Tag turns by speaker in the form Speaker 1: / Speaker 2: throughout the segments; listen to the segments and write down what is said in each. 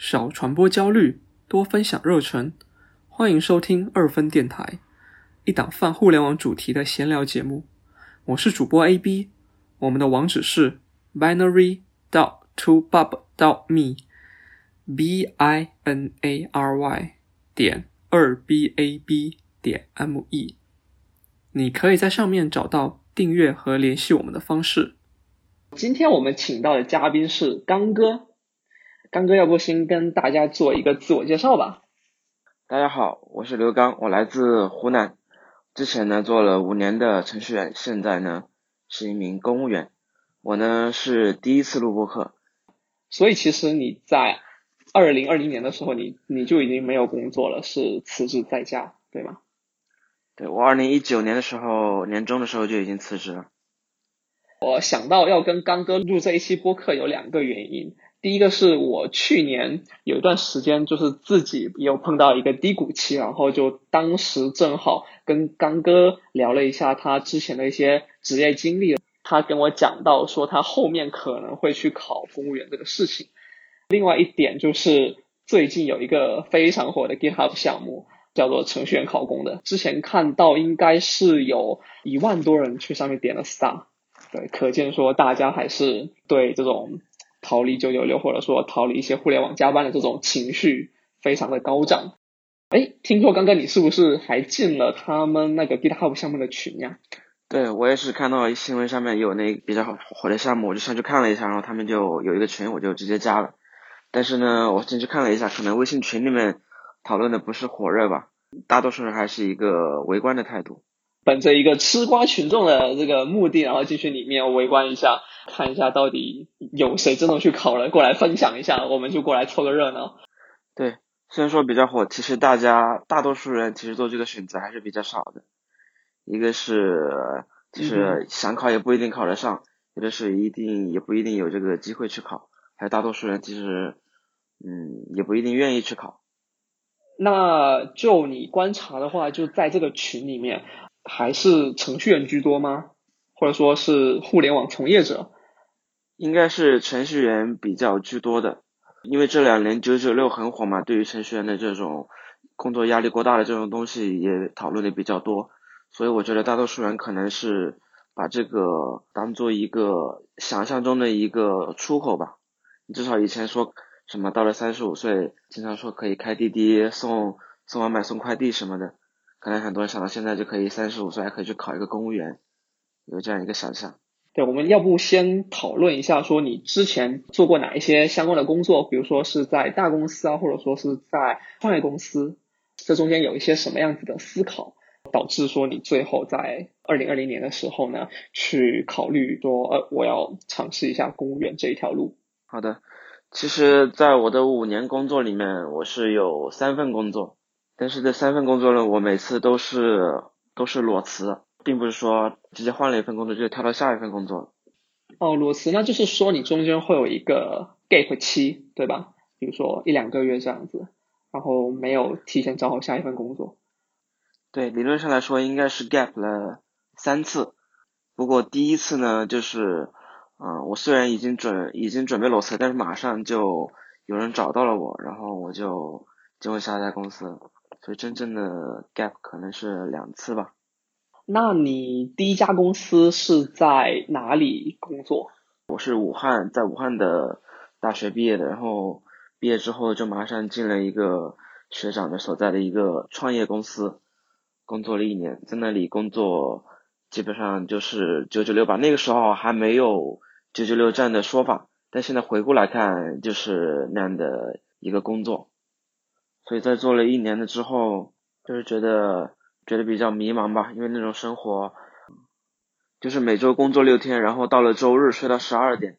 Speaker 1: 少传播焦虑，多分享热忱。欢迎收听二分电台，一档泛互联网主题的闲聊节目。我是主播 AB，我们的网址是 binary dot to bub dot me，b i n a r y 点二 b a b 点 m e。你可以在上面找到订阅和联系我们的方式。今天我们请到的嘉宾是刚哥，刚哥要不先跟大家做一个自我介绍吧？
Speaker 2: 大家好，我是刘刚，我来自湖南，之前呢做了五年的程序员，现在呢是一名公务员。我呢是第一次录播客，
Speaker 1: 所以其实你在二零二零年的时候，你你就已经没有工作了，是辞职在家，对吗？
Speaker 2: 对我二零一九年的时候，年终的时候就已经辞职了。
Speaker 1: 我想到要跟刚哥录这一期播客有两个原因，第一个是我去年有一段时间就是自己有碰到一个低谷期，然后就当时正好跟刚哥聊了一下他之前的一些职业经历，他跟我讲到说他后面可能会去考公务员这个事情。另外一点就是最近有一个非常火的 GitHub 项目叫做程序员考公的，之前看到应该是有一万多人去上面点了 star。对，可见说大家还是对这种逃离九九六或者说逃离一些互联网加班的这种情绪非常的高涨。哎，听说刚刚你是不是还进了他们那个 GitHub 项目的群呀？
Speaker 2: 对，我也是看到新闻上面有那比较火的项目，我就上去看了一下，然后他们就有一个群，我就直接加了。但是呢，我进去看了一下，可能微信群里面讨论的不是火热吧，大多数人还是一个围观的态度。
Speaker 1: 本着一个吃瓜群众的这个目的，然后进去里面围观一下，看一下到底有谁真的去考了，过来分享一下，我们就过来凑个热闹。
Speaker 2: 对，虽然说比较火，其实大家大多数人其实做这个选择还是比较少的。一个是就是想考也不一定考得上，有的是一定也不一定有这个机会去考，还有大多数人其实嗯也不一定愿意去考。
Speaker 1: 那就你观察的话，就在这个群里面。还是程序员居多吗？或者说是互联网从业者？
Speaker 2: 应该是程序员比较居多的，因为这两年九九六很火嘛，对于程序员的这种工作压力过大的这种东西也讨论的比较多，所以我觉得大多数人可能是把这个当做一个想象中的一个出口吧。你至少以前说什么到了三十五岁，经常说可以开滴滴送送外卖送快递什么的。可能很多人想到现在就可以三十五岁还可以去考一个公务员，有这样一个想象。
Speaker 1: 对，我们要不先讨论一下，说你之前做过哪一些相关的工作，比如说是在大公司啊，或者说是在创业公司，这中间有一些什么样子的思考，导致说你最后在二零二零年的时候呢，去考虑说，呃，我要尝试一下公务员这一条路。
Speaker 2: 好的，其实，在我的五年工作里面，我是有三份工作。但是这三份工作呢，我每次都是都是裸辞，并不是说直接换了一份工作就跳到下一份工作。
Speaker 1: 哦，裸辞那就是说你中间会有一个 gap 期，对吧？比如说一两个月这样子，然后没有提前找好下一份工作。
Speaker 2: 对，理论上来说应该是 gap 了三次。不过第一次呢，就是嗯，我虽然已经准已经准备裸辞，但是马上就有人找到了我，然后我就进入下一家公司。所以真正的 gap 可能是两次吧。
Speaker 1: 那你第一家公司是在哪里工作？
Speaker 2: 我是武汉，在武汉的大学毕业的，然后毕业之后就马上进了一个学长的所在的一个创业公司，工作了一年，在那里工作基本上就是九九六吧。那个时候还没有九九六这样的说法，但现在回顾来看，就是那样的一个工作。所以在做了一年的之后，就是觉得觉得比较迷茫吧，因为那种生活，就是每周工作六天，然后到了周日睡到十二点，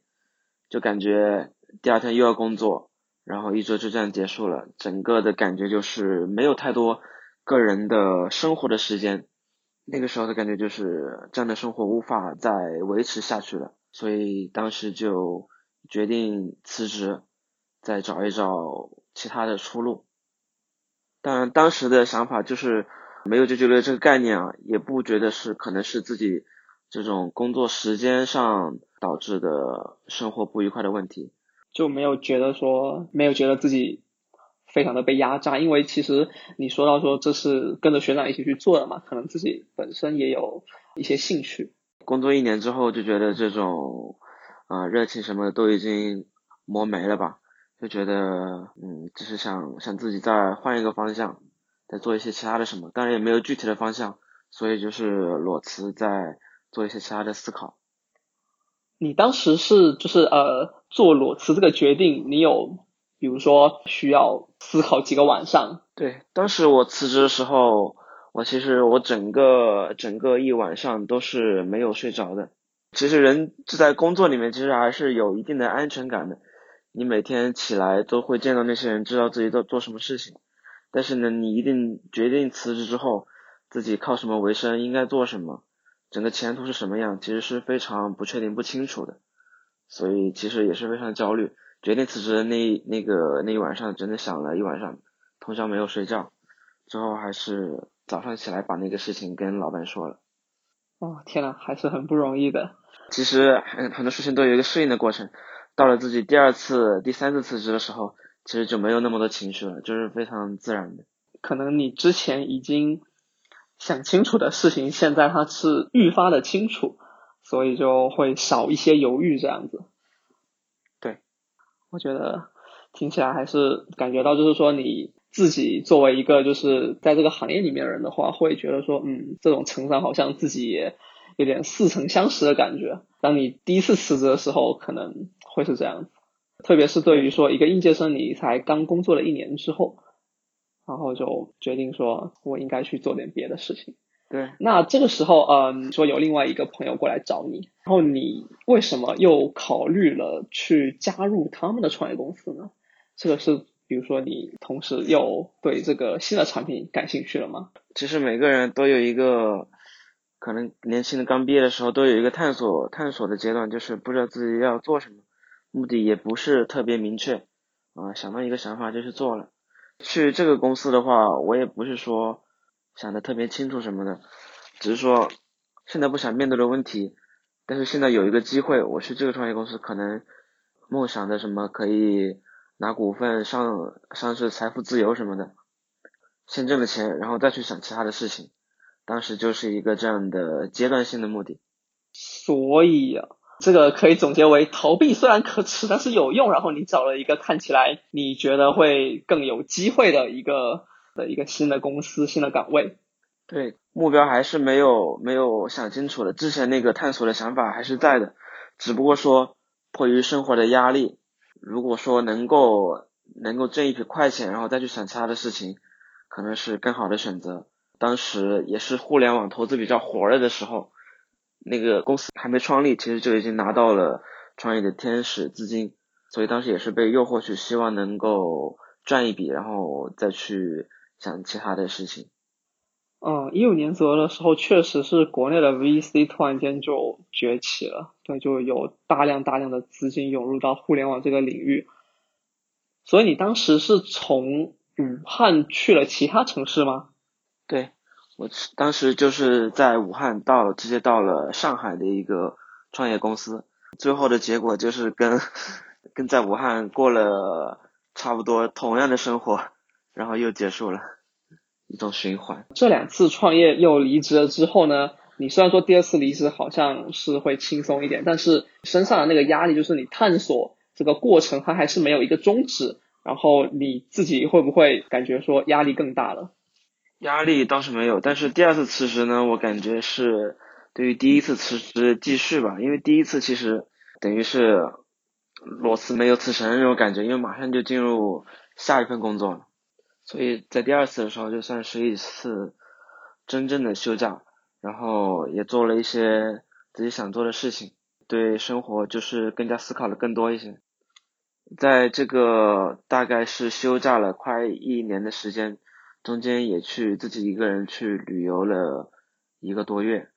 Speaker 2: 就感觉第二天又要工作，然后一周就这样结束了，整个的感觉就是没有太多个人的生活的时间，那个时候的感觉就是这样的生活无法再维持下去了，所以当时就决定辞职，再找一找其他的出路。当然，当时的想法就是没有就觉得这个概念啊，也不觉得是可能是自己这种工作时间上导致的生活不愉快的问题。
Speaker 1: 就没有觉得说没有觉得自己非常的被压榨，因为其实你说到说这是跟着学长一起去做的嘛，可能自己本身也有一些兴趣。
Speaker 2: 工作一年之后就觉得这种啊热情什么的都已经磨没了吧，就觉得嗯，只是想想自己再换一个方向，再做一些其他的什么，当然也没有具体的方向，所以就是裸辞在做一些其他的思考。
Speaker 1: 你当时是就是呃做裸辞这个决定，你有比如说需要思考几个晚上？
Speaker 2: 对，当时我辞职的时候，我其实我整个整个一晚上都是没有睡着的。其实人就在工作里面，其实还是有一定的安全感的。你每天起来都会见到那些人，知道自己在做什么事情。但是呢，你一定决定辞职之后，自己靠什么为生，应该做什么？整个前途是什么样，其实是非常不确定、不清楚的，所以其实也是非常焦虑。决定辞职的那那个那一晚上，真的想了一晚上，通宵没有睡觉。之后还是早上起来把那个事情跟老板说了。
Speaker 1: 哦，天呐，还是很不容易的。
Speaker 2: 其实很很多事情都有一个适应的过程。到了自己第二次、第三次辞职的时候，其实就没有那么多情绪了，就是非常自然的。
Speaker 1: 可能你之前已经。想清楚的事情，现在它是愈发的清楚，所以就会少一些犹豫这样子。
Speaker 2: 对，
Speaker 1: 我觉得听起来还是感觉到，就是说你自己作为一个就是在这个行业里面的人的话，会觉得说，嗯，这种成长好像自己也有点似曾相识的感觉。当你第一次辞职的时候，可能会是这样子，特别是对于说一个应届生，你才刚工作了一年之后。然后就决定说，我应该去做点别的事情。
Speaker 2: 对，
Speaker 1: 那这个时候，嗯，说有另外一个朋友过来找你，然后你为什么又考虑了去加入他们的创业公司呢？这个是，比如说你同时又对这个新的产品感兴趣了吗？
Speaker 2: 其实每个人都有一个，可能年轻的刚毕业的时候都有一个探索探索的阶段，就是不知道自己要做什么，目的也不是特别明确，啊，想到一个想法就去做了。去这个公司的话，我也不是说想的特别清楚什么的，只是说现在不想面对的问题，但是现在有一个机会，我去这个创业公司，可能梦想的什么可以拿股份上上市、财富自由什么的，先挣了钱，然后再去想其他的事情，当时就是一个这样的阶段性的目的。
Speaker 1: 所以呀。这个可以总结为逃避虽然可耻，但是有用。然后你找了一个看起来你觉得会更有机会的一个的一个新的公司、新的岗位。
Speaker 2: 对，目标还是没有没有想清楚的，之前那个探索的想法还是在的，只不过说迫于生活的压力，如果说能够能够挣一笔快钱，然后再去想其他的事情，可能是更好的选择。当时也是互联网投资比较火热的时候。那个公司还没创立，其实就已经拿到了创业的天使资金，所以当时也是被诱惑去，希望能够赚一笔，然后再去想其他的事情。
Speaker 1: 嗯，一五年左右的时候，确实是国内的 VC 突然间就崛起了，对，就有大量大量的资金涌入到互联网这个领域。所以你当时是从武汉去了其他城市吗？
Speaker 2: 对。我当时就是在武汉到直接到了上海的一个创业公司，最后的结果就是跟跟在武汉过了差不多同样的生活，然后又结束了一种循环。
Speaker 1: 这两次创业又离职了之后呢，你虽然说第二次离职好像是会轻松一点，但是身上的那个压力就是你探索这个过程它还是没有一个终止，然后你自己会不会感觉说压力更大了？
Speaker 2: 压力倒是没有，但是第二次辞职呢，我感觉是对于第一次辞职继续吧，因为第一次其实等于是裸辞没有辞成那种感觉，因为马上就进入下一份工作了，所以在第二次的时候就算是一次真正的休假，然后也做了一些自己想做的事情，对生活就是更加思考的更多一些，在这个大概是休假了快一年的时间。中间也去自己一个人去旅游了一个多月，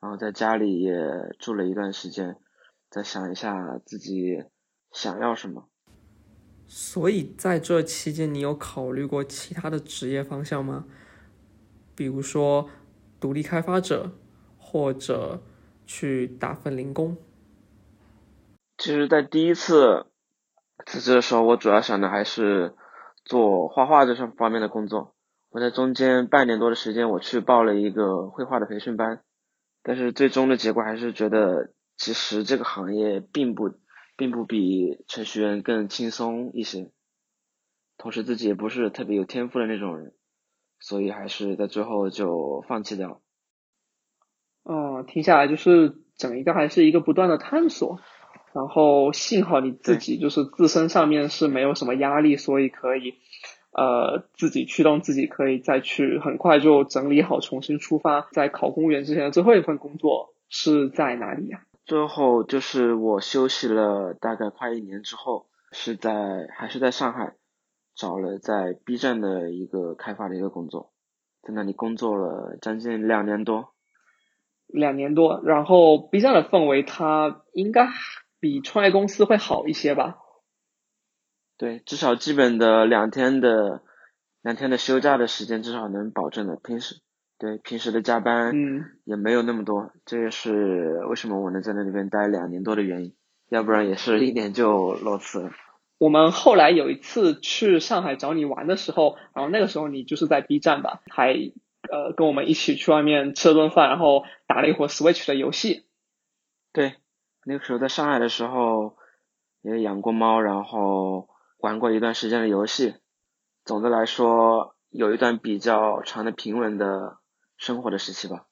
Speaker 2: 然后在家里也住了一段时间，再想一下自己想要什么。
Speaker 1: 所以在这期间，你有考虑过其他的职业方向吗？比如说独立开发者，或者去打份零工？
Speaker 2: 其实，在第一次辞职的时候，我主要想的还是做画画这上方面的工作。我在中间半年多的时间，我去报了一个绘画的培训班，但是最终的结果还是觉得，其实这个行业并不，并不比程序员更轻松一些。同时自己也不是特别有天赋的那种人，所以还是在最后就放弃掉。
Speaker 1: 哦，听下来就是整一个还是一个不断的探索。然后幸好你自己就是自身上面是没有什么压力，所以可以呃自己驱动自己，可以再去很快就整理好，重新出发。在考公务员之前的最后一份工作是在哪里呀？
Speaker 2: 最后就是我休息了大概快一年之后，是在还是在上海找了在 B 站的一个开发的一个工作，在那里工作了将近两年多。
Speaker 1: 两年多，然后 B 站的氛围它应该。比创业公司会好一些吧？
Speaker 2: 对，至少基本的两天的两天的休假的时间至少能保证的。平时对平时的加班
Speaker 1: 嗯
Speaker 2: 也没有那么多，这也是为什么我能在那里边待两年多的原因，要不然也是一年就裸辞了。
Speaker 1: 我们后来有一次去上海找你玩的时候，然后那个时候你就是在 B 站吧，还呃跟我们一起去外面吃了顿饭，然后打了一会儿 Switch 的游戏。
Speaker 2: 对。那个时候在上海的时候，也养过猫，然后玩过一段时间的游戏。总的来说，有一段比较长的平稳的生活的时期吧。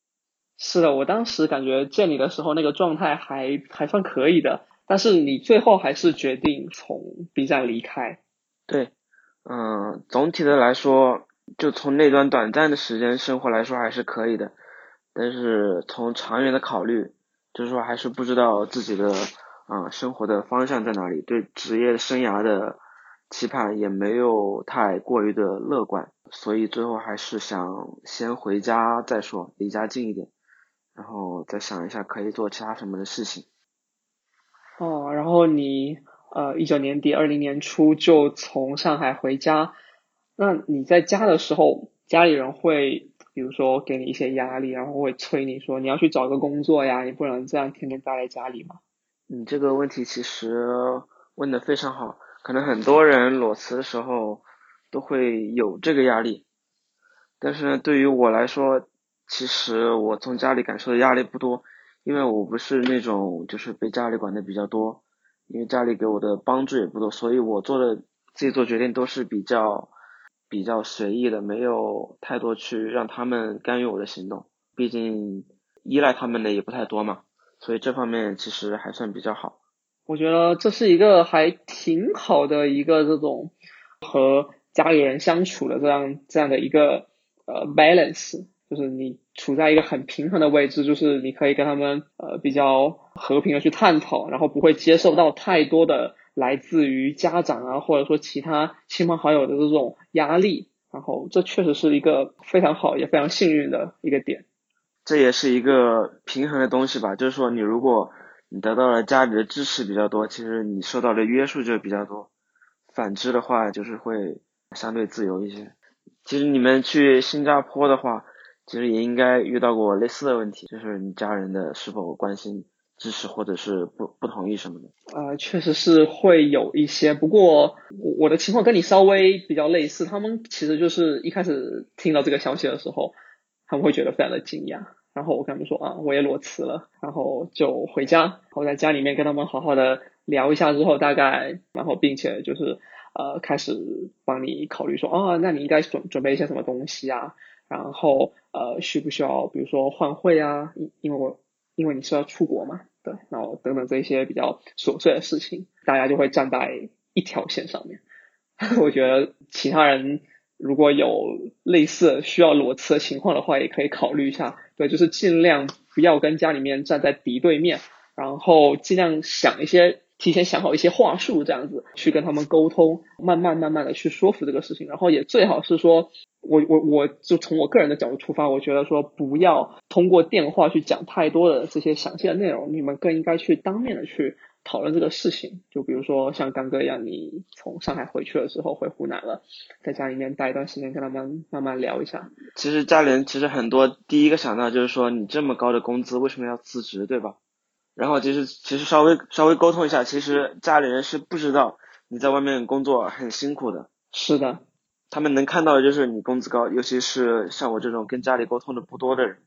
Speaker 1: 是的，我当时感觉见你的时候，那个状态还还算可以的。但是你最后还是决定从 B 站离开。
Speaker 2: 对，嗯，总体的来说，就从那段短暂的时间生活来说还是可以的。但是从长远的考虑。就是说，还是不知道自己的啊生活的方向在哪里，对职业生涯的期盼也没有太过于的乐观，所以最后还是想先回家再说，离家近一点，然后再想一下可以做其他什么的事情。
Speaker 1: 哦，然后你呃一九年底二零年初就从上海回家，那你在家的时候，家里人会？比如说给你一些压力，然后会催你说你要去找个工作呀，你不能这样天天待在家里嘛。
Speaker 2: 你这个问题其实问的非常好，可能很多人裸辞的时候都会有这个压力，但是呢，对于我来说，其实我从家里感受的压力不多，因为我不是那种就是被家里管的比较多，因为家里给我的帮助也不多，所以我做的自己做决定都是比较。比较随意的，没有太多去让他们干预我的行动，毕竟依赖他们的也不太多嘛，所以这方面其实还算比较好。
Speaker 1: 我觉得这是一个还挺好的一个这种和家里人相处的这样这样的一个呃 balance，就是你处在一个很平衡的位置，就是你可以跟他们呃比较和平的去探讨，然后不会接受到太多的。来自于家长啊，或者说其他亲朋好友的这种压力，然后这确实是一个非常好也非常幸运的一个点。
Speaker 2: 这也是一个平衡的东西吧，就是说你如果你得到了家里的支持比较多，其实你受到的约束就比较多；反之的话，就是会相对自由一些。其实你们去新加坡的话，其实也应该遇到过类似的问题，就是你家人的是否关心。支持或者是不不同意什么的？
Speaker 1: 呃，确实是会有一些，不过我我的情况跟你稍微比较类似。他们其实就是一开始听到这个消息的时候，他们会觉得非常的惊讶。然后我跟他们说啊，我也裸辞了，然后就回家，我在家里面跟他们好好的聊一下之后，大概然后并且就是呃开始帮你考虑说啊，那你应该准准备一些什么东西啊？然后呃需不需要比如说换汇啊？因因为我因为你是要出国嘛。对，然后等等这些比较琐碎的事情，大家就会站在一条线上面。我觉得其他人如果有类似需要裸辞的情况的话，也可以考虑一下。对，就是尽量不要跟家里面站在敌对面，然后尽量想一些。提前想好一些话术，这样子去跟他们沟通，慢慢慢慢的去说服这个事情，然后也最好是说，我我我就从我个人的角度出发，我觉得说不要通过电话去讲太多的这些详细的内容，你们更应该去当面的去讨论这个事情。就比如说像刚哥一样，你从上海回去了之后回湖南了，在家里面待一段时间，跟他们慢慢聊一下。
Speaker 2: 其实家里人其实很多第一个想到就是说，你这么高的工资为什么要辞职，对吧？然后其实其实稍微稍微沟通一下，其实家里人是不知道你在外面工作很辛苦的。
Speaker 1: 是的。
Speaker 2: 他们能看到的就是你工资高，尤其是像我这种跟家里沟通的不多的人。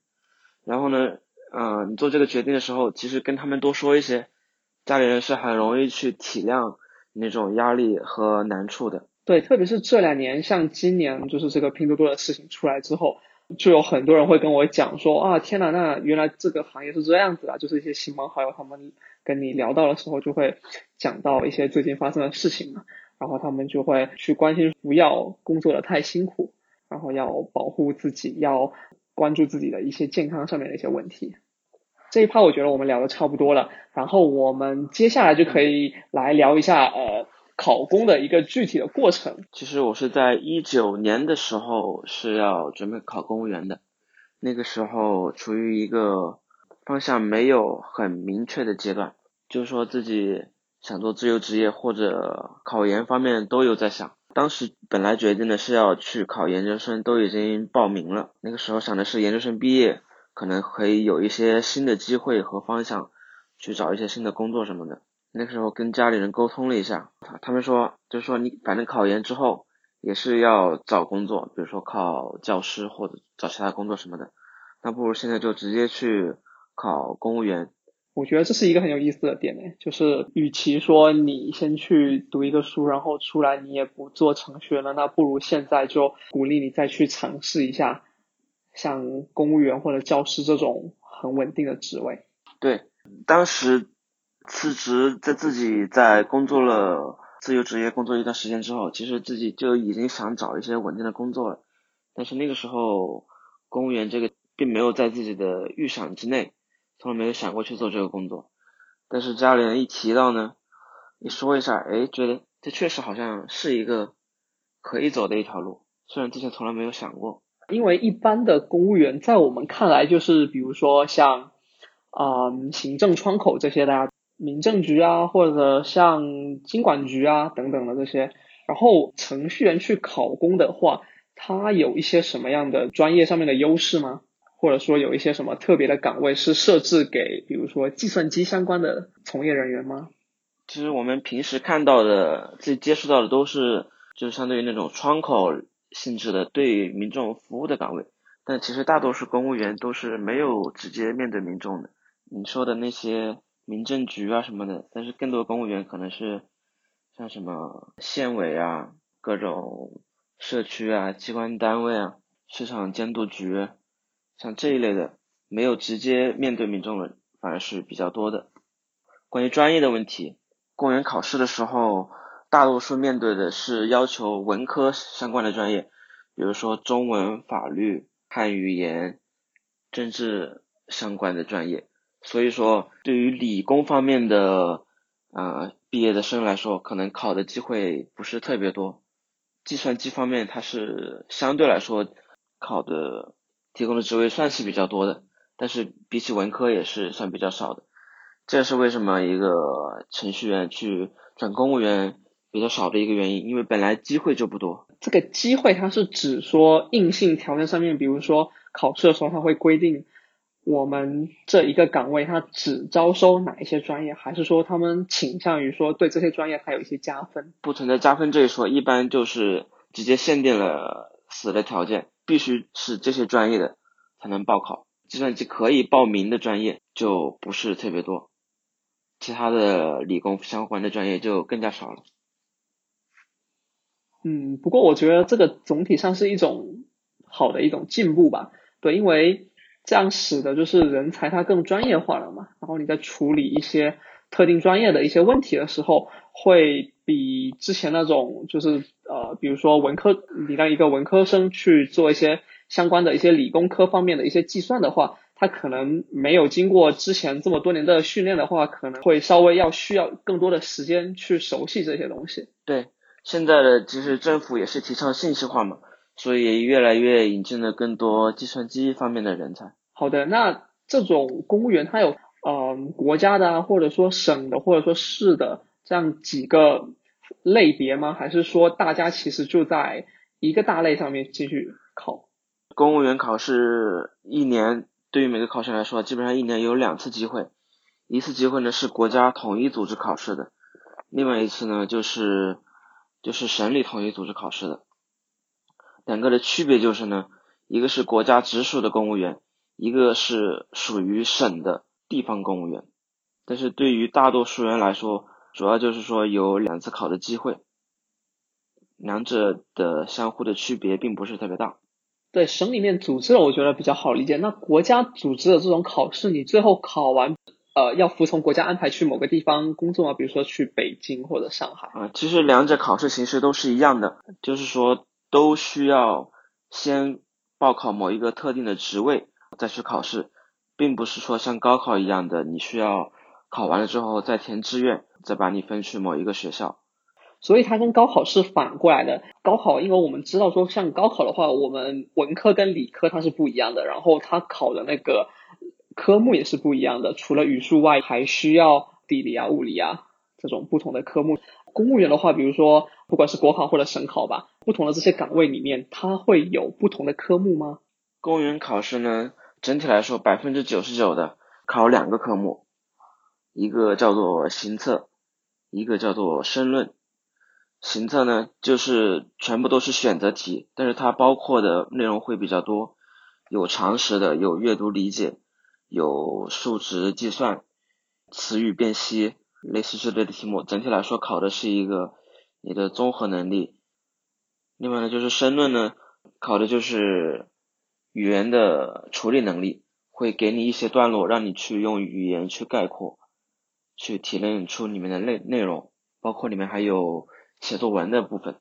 Speaker 2: 然后呢，嗯，你做这个决定的时候，其实跟他们多说一些，家里人是很容易去体谅那种压力和难处的。
Speaker 1: 对，特别是这两年，像今年就是这个拼多多的事情出来之后，就有很多人会跟我讲说啊，天呐，那原来这个行业是这样子啊！就是一些亲朋好友他们跟你聊到的时候，就会讲到一些最近发生的事情嘛，然后他们就会去关心不要工作的太辛苦，然后要保护自己，要关注自己的一些健康上面的一些问题。这一趴我觉得我们聊的差不多了，然后我们接下来就可以来聊一下呃。考公的一个具体的过程。
Speaker 2: 其实我是在一九年的时候是要准备考公务员的，那个时候处于一个方向没有很明确的阶段，就是说自己想做自由职业或者考研方面都有在想。当时本来决定的是要去考研究生，都已经报名了。那个时候想的是研究生毕业可能可以有一些新的机会和方向，去找一些新的工作什么的。那个时候跟家里人沟通了一下，他他们说，就是说你反正考研之后也是要找工作，比如说考教师或者找其他工作什么的，那不如现在就直接去考公务员。
Speaker 1: 我觉得这是一个很有意思的点呢，就是与其说你先去读一个书，然后出来你也不做程序员了，那不如现在就鼓励你再去尝试一下，像公务员或者教师这种很稳定的职位。
Speaker 2: 对，当时。辞职，在自己在工作了自由职业工作一段时间之后，其实自己就已经想找一些稳定的工作了。但是那个时候，公务员这个并没有在自己的预想之内，从来没有想过去做这个工作。但是家里人一提到呢，一说一下，哎，觉得这确实好像是一个可以走的一条路，虽然之前从来没有想过。
Speaker 1: 因为一般的公务员在我们看来，就是比如说像啊行政窗口这些的。民政局啊，或者像经管局啊等等的这些，然后程序员去考公的话，他有一些什么样的专业上面的优势吗？或者说有一些什么特别的岗位是设置给，比如说计算机相关的从业人员吗？
Speaker 2: 其实我们平时看到的、自己接触到的都是，就是相对于那种窗口性质的对民众服务的岗位，但其实大多数公务员都是没有直接面对民众的。你说的那些。民政局啊什么的，但是更多公务员可能是像什么县委啊、各种社区啊、机关单位啊、市场监督局，像这一类的，没有直接面对民众的，反而是比较多的。关于专业的问题，公务员考试的时候，大多数面对的是要求文科相关的专业，比如说中文、法律、汉语言、政治相关的专业。所以说，对于理工方面的呃毕业的生来说，可能考的机会不是特别多。计算机方面，它是相对来说考的提供的职位算是比较多的，但是比起文科也是算比较少的。这也是为什么一个程序员去转公务员比较少的一个原因，因为本来机会就不多。
Speaker 1: 这个机会它是指说硬性条件上面，比如说考试的时候，它会规定。我们这一个岗位，它只招收哪一些专业，还是说他们倾向于说对这些专业它有一些加分？
Speaker 2: 不存在加分这一说，一般就是直接限定了死的条件，必须是这些专业的才能报考。计算机可以报名的专业就不是特别多，其他的理工相关的专业就更加少了。
Speaker 1: 嗯，不过我觉得这个总体上是一种好的一种进步吧。对，因为。这样使得就是人才他更专业化了嘛，然后你在处理一些特定专业的一些问题的时候，会比之前那种就是呃，比如说文科，你让一个文科生去做一些相关的一些理工科方面的一些计算的话，他可能没有经过之前这么多年的训练的话，可能会稍微要需要更多的时间去熟悉这些东西。
Speaker 2: 对，现在的其实政府也是提倡信息化嘛。所以越来越引进了更多计算机方面的人才。
Speaker 1: 好的，那这种公务员他有嗯国家的或者说省的或者说市的这样几个类别吗？还是说大家其实就在一个大类上面继续考？
Speaker 2: 公务员考试一年对于每个考生来说，基本上一年有两次机会，一次机会呢是国家统一组织考试的，另外一次呢就是就是省里统一组织考试的。两个的区别就是呢，一个是国家直属的公务员，一个是属于省的地方公务员。但是对于大多数人来说，主要就是说有两次考的机会，两者的相互的区别并不是特别大。
Speaker 1: 对省里面组织的，我觉得比较好理解。那国家组织的这种考试，你最后考完，呃，要服从国家安排去某个地方工作吗？比如说去北京或者上海？
Speaker 2: 啊，其实两者考试形式都是一样的，就是说都需要先报考某一个特定的职位，再去考试，并不是说像高考一样的，你需要考完了之后再填志愿，再把你分去某一个学校。
Speaker 1: 所以它跟高考是反过来的。高考，因为我们知道说，像高考的话，我们文科跟理科它是不一样的，然后它考的那个科目也是不一样的。除了语数外，还需要地理啊、物理啊这种不同的科目。公务员的话，比如说不管是国考或者省考吧，不同的这些岗位里面，它会有不同的科目吗？
Speaker 2: 公务员考试呢，整体来说百分之九十九的考两个科目，一个叫做行测，一个叫做申论。行测呢，就是全部都是选择题，但是它包括的内容会比较多，有常识的，有阅读理解，有数值计算、词语辨析，类似之类的题目。整体来说，考的是一个你的综合能力。另外呢，就是申论呢，考的就是语言的处理能力，会给你一些段落，让你去用语言去概括，去提炼出里面的内内容，包括里面还有。写作文的部分，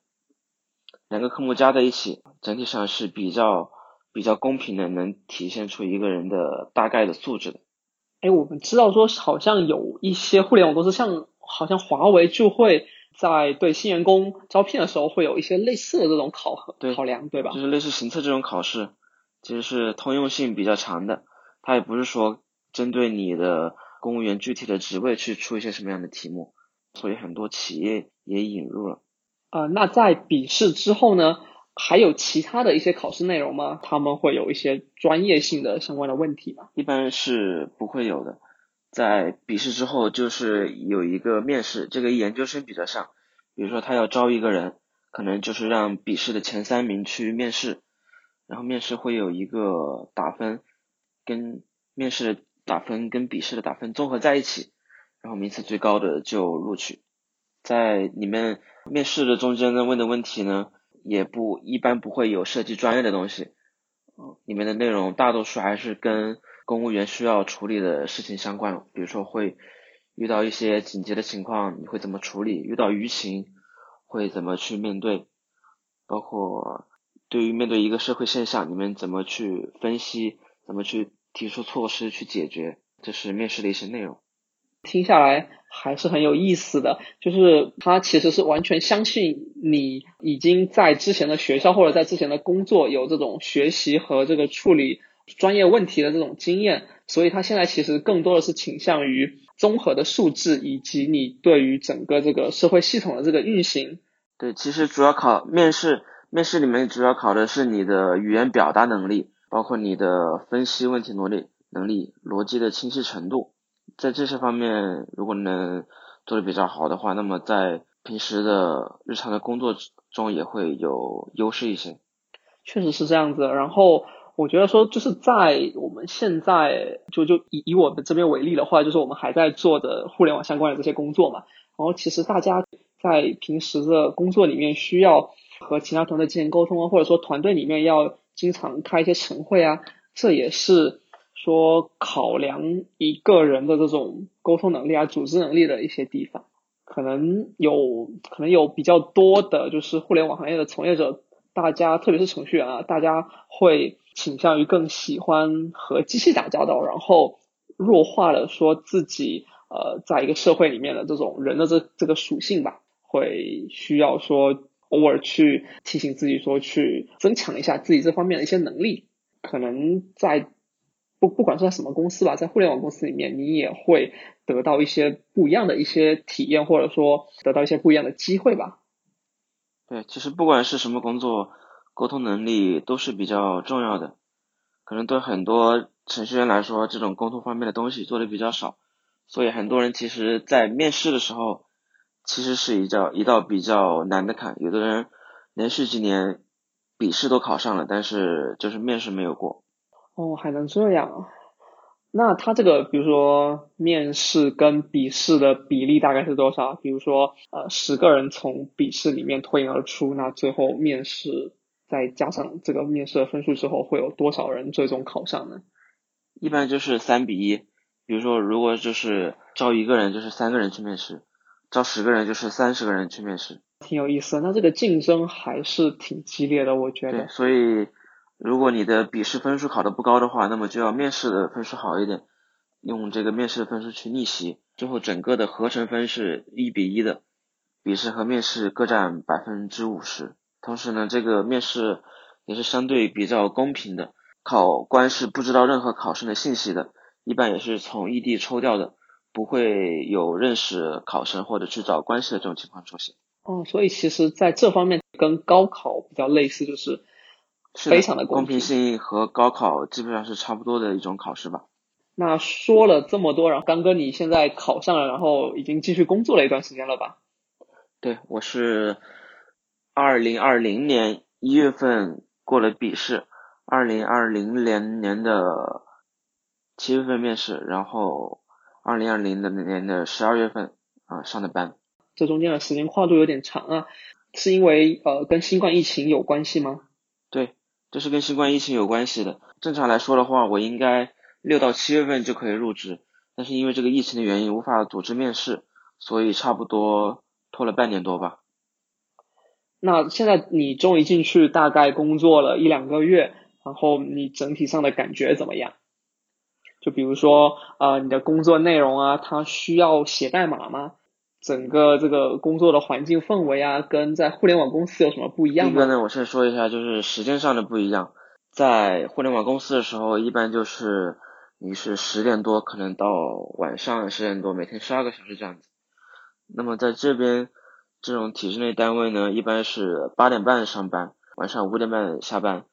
Speaker 2: 两个科目加在一起，整体上是比较比较公平的，能体现出一个人的大概的素质的。
Speaker 1: 哎，我们知道说，好像有一些互联网公司，像好像华为就会在对新员工招聘的时候，会有一些类似的这种考核考量，对吧？
Speaker 2: 就是类似行测这种考试，其实是通用性比较强的，它也不是说针对你的公务员具体的职位去出一些什么样的题目。所以很多企业也引入了。
Speaker 1: 呃，那在笔试之后呢，还有其他的一些考试内容吗？他们会有一些专业性的相关的问题吗？
Speaker 2: 一般是不会有的。在笔试之后，就是有一个面试，这个研究生比较像。比如说他要招一个人，可能就是让笔试的前三名去面试，然后面试会有一个打分，跟面试的打分跟笔试的打分综合在一起。然后名次最高的就录取，在里面面试的中间呢问的问题呢，也不一般不会有涉及专业的东西，里面的内容大多数还是跟公务员需要处理的事情相关，比如说会遇到一些紧急的情况你会怎么处理，遇到舆情会怎么去面对，包括对于面对一个社会现象你们怎么去分析，怎么去提出措施去解决，这是面试的一些内容。
Speaker 1: 听下来还是很有意思的，就是他其实是完全相信你已经在之前的学校或者在之前的工作有这种学习和这个处理专业问题的这种经验，所以他现在其实更多的是倾向于综合的素质以及你对于整个这个社会系统的这个运行。
Speaker 2: 对，其实主要考面试，面试里面主要考的是你的语言表达能力，包括你的分析问题能力、能力、逻辑的清晰程度。在这些方面，如果能做的比较好的话，那么在平时的日常的工作中也会有优势一些。
Speaker 1: 确实是这样子。然后我觉得说，就是在我们现在就就以以我们这边为例的话，就是我们还在做的互联网相关的这些工作嘛。然后其实大家在平时的工作里面需要和其他团队进行沟通啊，或者说团队里面要经常开一些晨会啊，这也是。说考量一个人的这种沟通能力啊、组织能力的一些地方，可能有可能有比较多的，就是互联网行业的从业者，大家特别是程序员啊，大家会倾向于更喜欢和机器打交道，然后弱化了说自己呃在一个社会里面的这种人的这这个属性吧，会需要说偶尔去提醒自己说去增强一下自己这方面的一些能力，可能在。不，不管是在什么公司吧，在互联网公司里面，你也会得到一些不一样的一些体验，或者说得到一些不一样的机会吧。
Speaker 2: 对，其实不管是什么工作，沟通能力都是比较重要的。可能对很多程序员来说，这种沟通方面的东西做的比较少，所以很多人其实在面试的时候，其实是一道一道比较难的坎。有的人连续几年笔试都考上了，但是就是面试没有过。
Speaker 1: 哦，还能这样？那他这个，比如说面试跟笔试的比例大概是多少？比如说，呃，十个人从笔试里面脱颖而出，那最后面试再加上这个面试的分数之后，会有多少人最终考上呢？
Speaker 2: 一般就是三比一。比如说，如果就是招一个人，就是三个人去面试；招十个人，就是三十个人去面试。
Speaker 1: 挺有意思，那这个竞争还是挺激烈的，我觉得。
Speaker 2: 对，所以如果你的笔试分数考得不高的话，那么就要面试的分数好一点，用这个面试的分数去逆袭，最后整个的合成分是一比一的，笔试和面试各占百分之五十。同时呢，这个面试也是相对比较公平的，考官是不知道任何考生的信息的。一般也是从异地抽调的，不会有认识考生或者去找关系的这种情况出现。
Speaker 1: 哦，所以其实在这方面跟高考比较类似，就是非常
Speaker 2: 的
Speaker 1: 公
Speaker 2: 平性和高考基本上是差不多的一种考试吧。
Speaker 1: 那说了这么多，然后刚哥你现在考上了，然后已经继续工作了一段时间了吧？
Speaker 2: 对，我是二零二零年一月份过了笔试，二零二零年年的。七月份面试，然后二零二零的年的十二月份啊上的班，
Speaker 1: 这中间的时间跨度有点长啊，是因为呃跟新冠疫情有关系吗？
Speaker 2: 这是跟新冠疫情有关系的。正常来说的话，我应该六到七月份就可以入职，但是因为这个疫情的原因无法组织面试，所以差不多拖了半年多吧。
Speaker 1: 那现在你终于进去，大概工作了一两个月，然后你整体上的感觉怎么样？就比如说，呃，你的工作内容啊，它需要写代码吗？整个这个工作的环境氛围啊，跟在互联网公司有什么不一样吗？
Speaker 2: 一个呢，我先说一下，就是时间上的不一样。在互联网公司的时候，一般就是你是十点多可能到晚上十点多，每天十二个小时这样子。那么在这边这种体制内单位呢，一般是八点半上班，晚上五点半下班，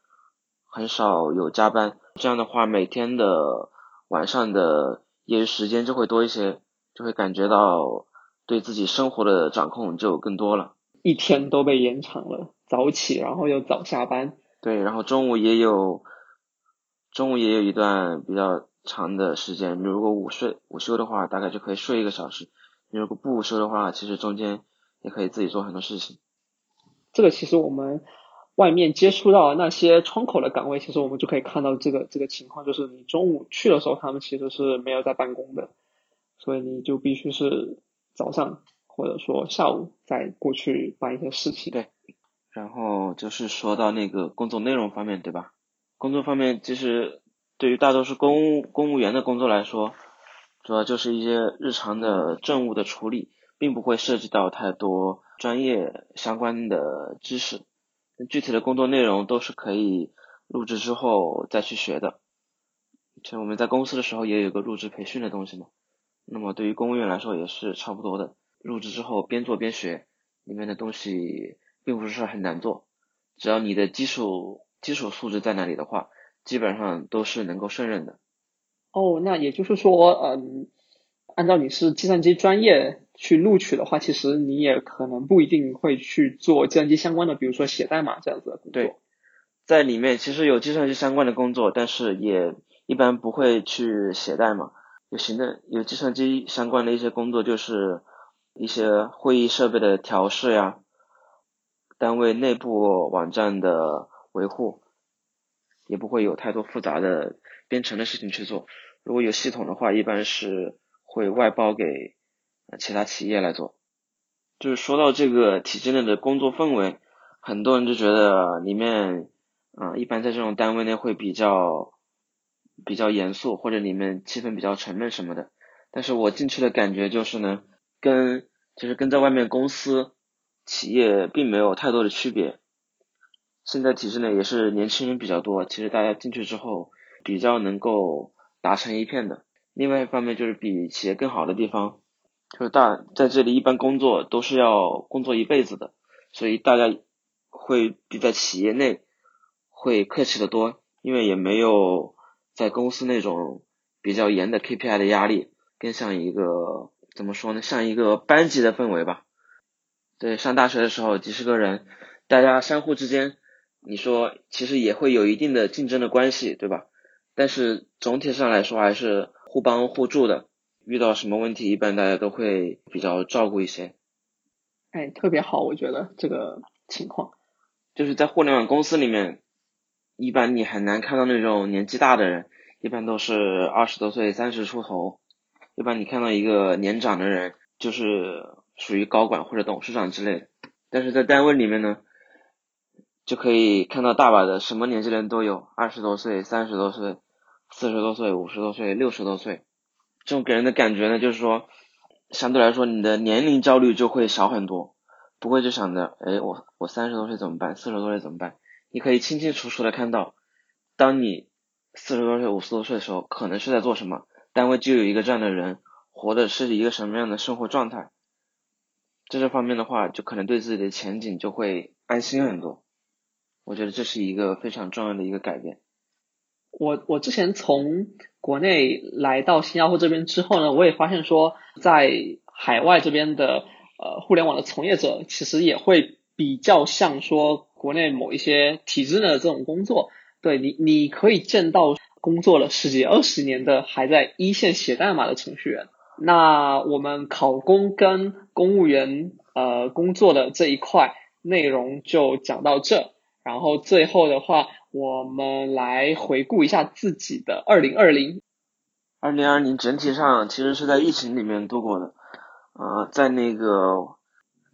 Speaker 2: 很少有加班。这样的话，每天的晚上的业余时间就会多一些，就会感觉到对自己生活的掌控就更多了。
Speaker 1: 一天都被延长了，早起然后又早下班。
Speaker 2: 对，然后中午也有，中午也有一段比较长的时间。你如果午睡午休的话，大概就可以睡一个小时。你如果不午休的话，其实中间也可以自己做很多事情。
Speaker 1: 这个其实我们。外面接触到那些窗口的岗位，其实我们就可以看到这个这个情况，就是你中午去的时候，他们其实是没有在办公的，所以你就必须是早上或者说下午再过去办一些事情。
Speaker 2: 对，然后就是说到那个工作内容方面，对吧？工作方面，其实对于大多数公公务员的工作来说，主要就是一些日常的政务的处理，并不会涉及到太多专业相关的知识。具体的工作内容都是可以入职之后再去学的。其实我们在公司的时候也有个入职培训的东西嘛。那么对于公务员来说也是差不多的。入职之后边做边学，里面的东西并不是很难做，只要你的基础基础素质在那里的话，基本上都是能够胜任的。
Speaker 1: 哦，那也就是说，嗯，按照你是计算机专业。去录取的话，其实你也可能不一定会去做计算机相关的，比如说写代码这样子的工
Speaker 2: 作。对，在里面其实有计算机相关的工作，但是也一般不会去写代码。有行政有计算机相关的一些工作，就是一些会议设备的调试呀，单位内部网站的维护，也不会有太多复杂的编程的事情去做。如果有系统的话，一般是会外包给。其他企业来做，就是说到这个体制内的工作氛围，很多人就觉得里面，啊，一般在这种单位内会比较比较严肃，或者里面气氛比较沉闷什么的。但是我进去的感觉就是呢，跟其实跟在外面公司企业并没有太多的区别。现在体制内也是年轻人比较多，其实大家进去之后比较能够打成一片的。另外一方面就是比企业更好的地方。就是大在这里一般工作都是要工作一辈子的，所以大家会比在企业内会客气的多，因为也没有在公司那种比较严的 KPI 的压力，更像一个怎么说呢，像一个班级的氛围吧。对，上大学的时候几十个人，大家相互之间，你说其实也会有一定的竞争的关系，对吧？但是总体上来说还是互帮互助的。遇到什么问题，一般大家都会比较照顾一些。
Speaker 1: 哎，特别好，我觉得这个情况，
Speaker 2: 就是在互联网公司里面，一般你很难看到那种年纪大的人，一般都是二十多岁、三十出头。一般你看到一个年长的人，就是属于高管或者董事长之类的。但是在单位里面呢，就可以看到大把的什么年纪的人都有，二十多岁、三十多岁、四十多岁、五十多岁、六十多岁。这种给人的感觉呢，就是说，相对来说你的年龄焦虑就会少很多，不会就想着，哎，我我三十多岁怎么办？四十多岁怎么办？你可以清清楚楚的看到，当你四十多岁、五十多岁的时候，可能是在做什么，单位就有一个这样的人，活的是一个什么样的生活状态，在这方面的话，就可能对自己的前景就会安心很多。我觉得这是一个非常重要的一个改变。
Speaker 1: 我我之前从国内来到新加坡这边之后呢，我也发现说，在海外这边的呃互联网的从业者，其实也会比较像说国内某一些体制内的这种工作，对你你可以见到工作了十几二十年的还在一线写代码的程序员。那我们考公跟公务员呃工作的这一块内容就讲到这，然后最后的话。我们来回顾一下自己的二零二零。
Speaker 2: 二零二零整体上其实是在疫情里面度过的，呃，在那个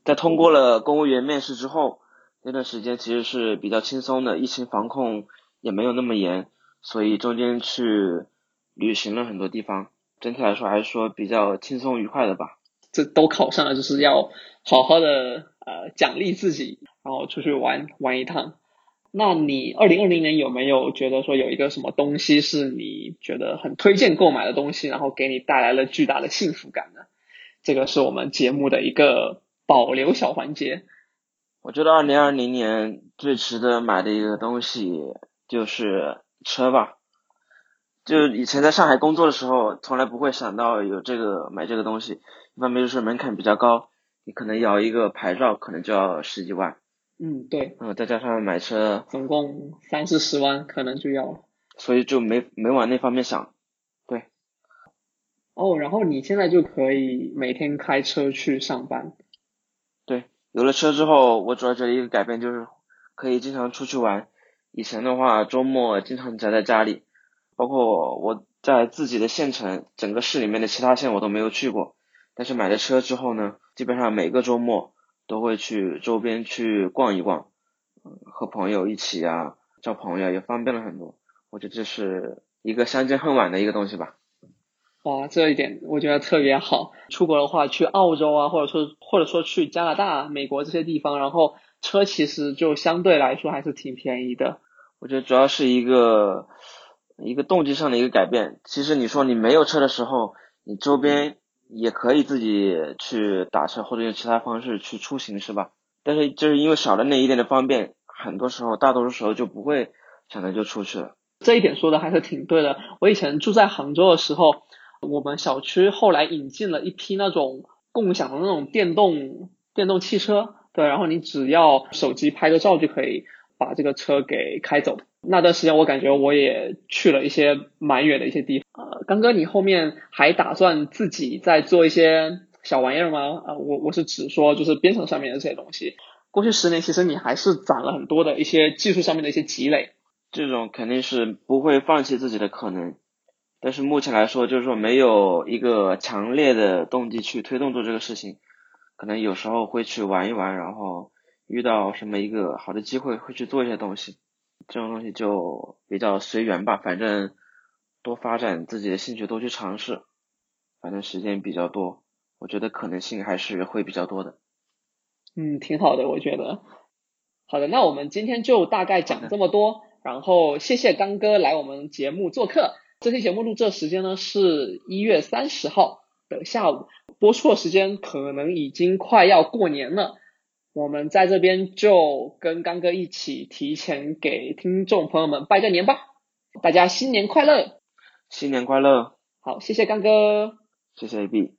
Speaker 2: 在通过了公务员面试之后，那段时间其实是比较轻松的，疫情防控也没有那么严，所以中间去旅行了很多地方，整体来说还是说比较轻松愉快的吧。
Speaker 1: 这都考上了，就是要好好的呃奖励自己，然后出去玩玩一趟。那你二零二零年有没有觉得说有一个什么东西是你觉得很推荐购买的东西，然后给你带来了巨大的幸福感呢？这个是我们节目的一个保留小环节。
Speaker 2: 我觉得二零二零年最值得买的一个东西就是车吧。就以前在上海工作的时候，从来不会想到有这个买这个东西。一方面就是门槛比较高，你可能摇一个牌照可能就要十几万。
Speaker 1: 嗯，对，
Speaker 2: 嗯，再加上买车，
Speaker 1: 总共三四十万可能就要了，
Speaker 2: 所以就没没往那方面想，对。
Speaker 1: 哦，然后你现在就可以每天开车去上班。
Speaker 2: 有了车之后，我主要觉得一个改变就是可以经常出去玩。以前的话，周末经常宅在家里，包括我在自己的县城，整个市里面的其他县我都没有去过。但是买了车之后呢，基本上每个周末。都会去周边去逛一逛，嗯，和朋友一起啊，交朋友也方便了很多。我觉得这是一个相见恨晚的一个东西吧。
Speaker 1: 哇，这一点我觉得特别好。出国的话，去澳洲啊，或者说或者说去加拿大、美国这些地方，然后车其实就相对来说还是挺便宜的。
Speaker 2: 我觉得主要是一个一个动机上的一个改变。其实你说你没有车的时候，你周边。也可以自己去打车或者用其他方式去出行，是吧？但是就是因为少了那一点的方便，很多时候大多数时候就不会想着就出去了。
Speaker 1: 这一点说的还是挺对的。我以前住在杭州的时候，我们小区后来引进了一批那种共享的那种电动电动汽车，对，然后你只要手机拍个照就可以把这个车给开走。那段时间我感觉我也去了一些蛮远的一些地方。呃，刚哥，你后面还打算自己再做一些小玩意儿吗？啊，我我是指说就是编程上面的这些东西。过去十年其实你还是攒了很多的一些技术上面的一些积累。
Speaker 2: 这种肯定是不会放弃自己的可能，但是目前来说就是说没有一个强烈的动机去推动做这个事情。可能有时候会去玩一玩，然后遇到什么一个好的机会会去做一些东西。这种东西就比较随缘吧，反正多发展自己的兴趣，多去尝试，反正时间比较多，我觉得可能性还是会比较多的。
Speaker 1: 嗯，挺好的，我觉得。好的，那我们今天就大概讲这么多，然后谢谢刚哥来我们节目做客。这期节目录制时间呢是一月三十号的下午，播出的时间可能已经快要过年了。我们在这边就跟刚哥一起提前给听众朋友们拜个年吧，大家新年快乐！
Speaker 2: 新年快乐！
Speaker 1: 好，谢谢刚哥，
Speaker 2: 谢谢 AB。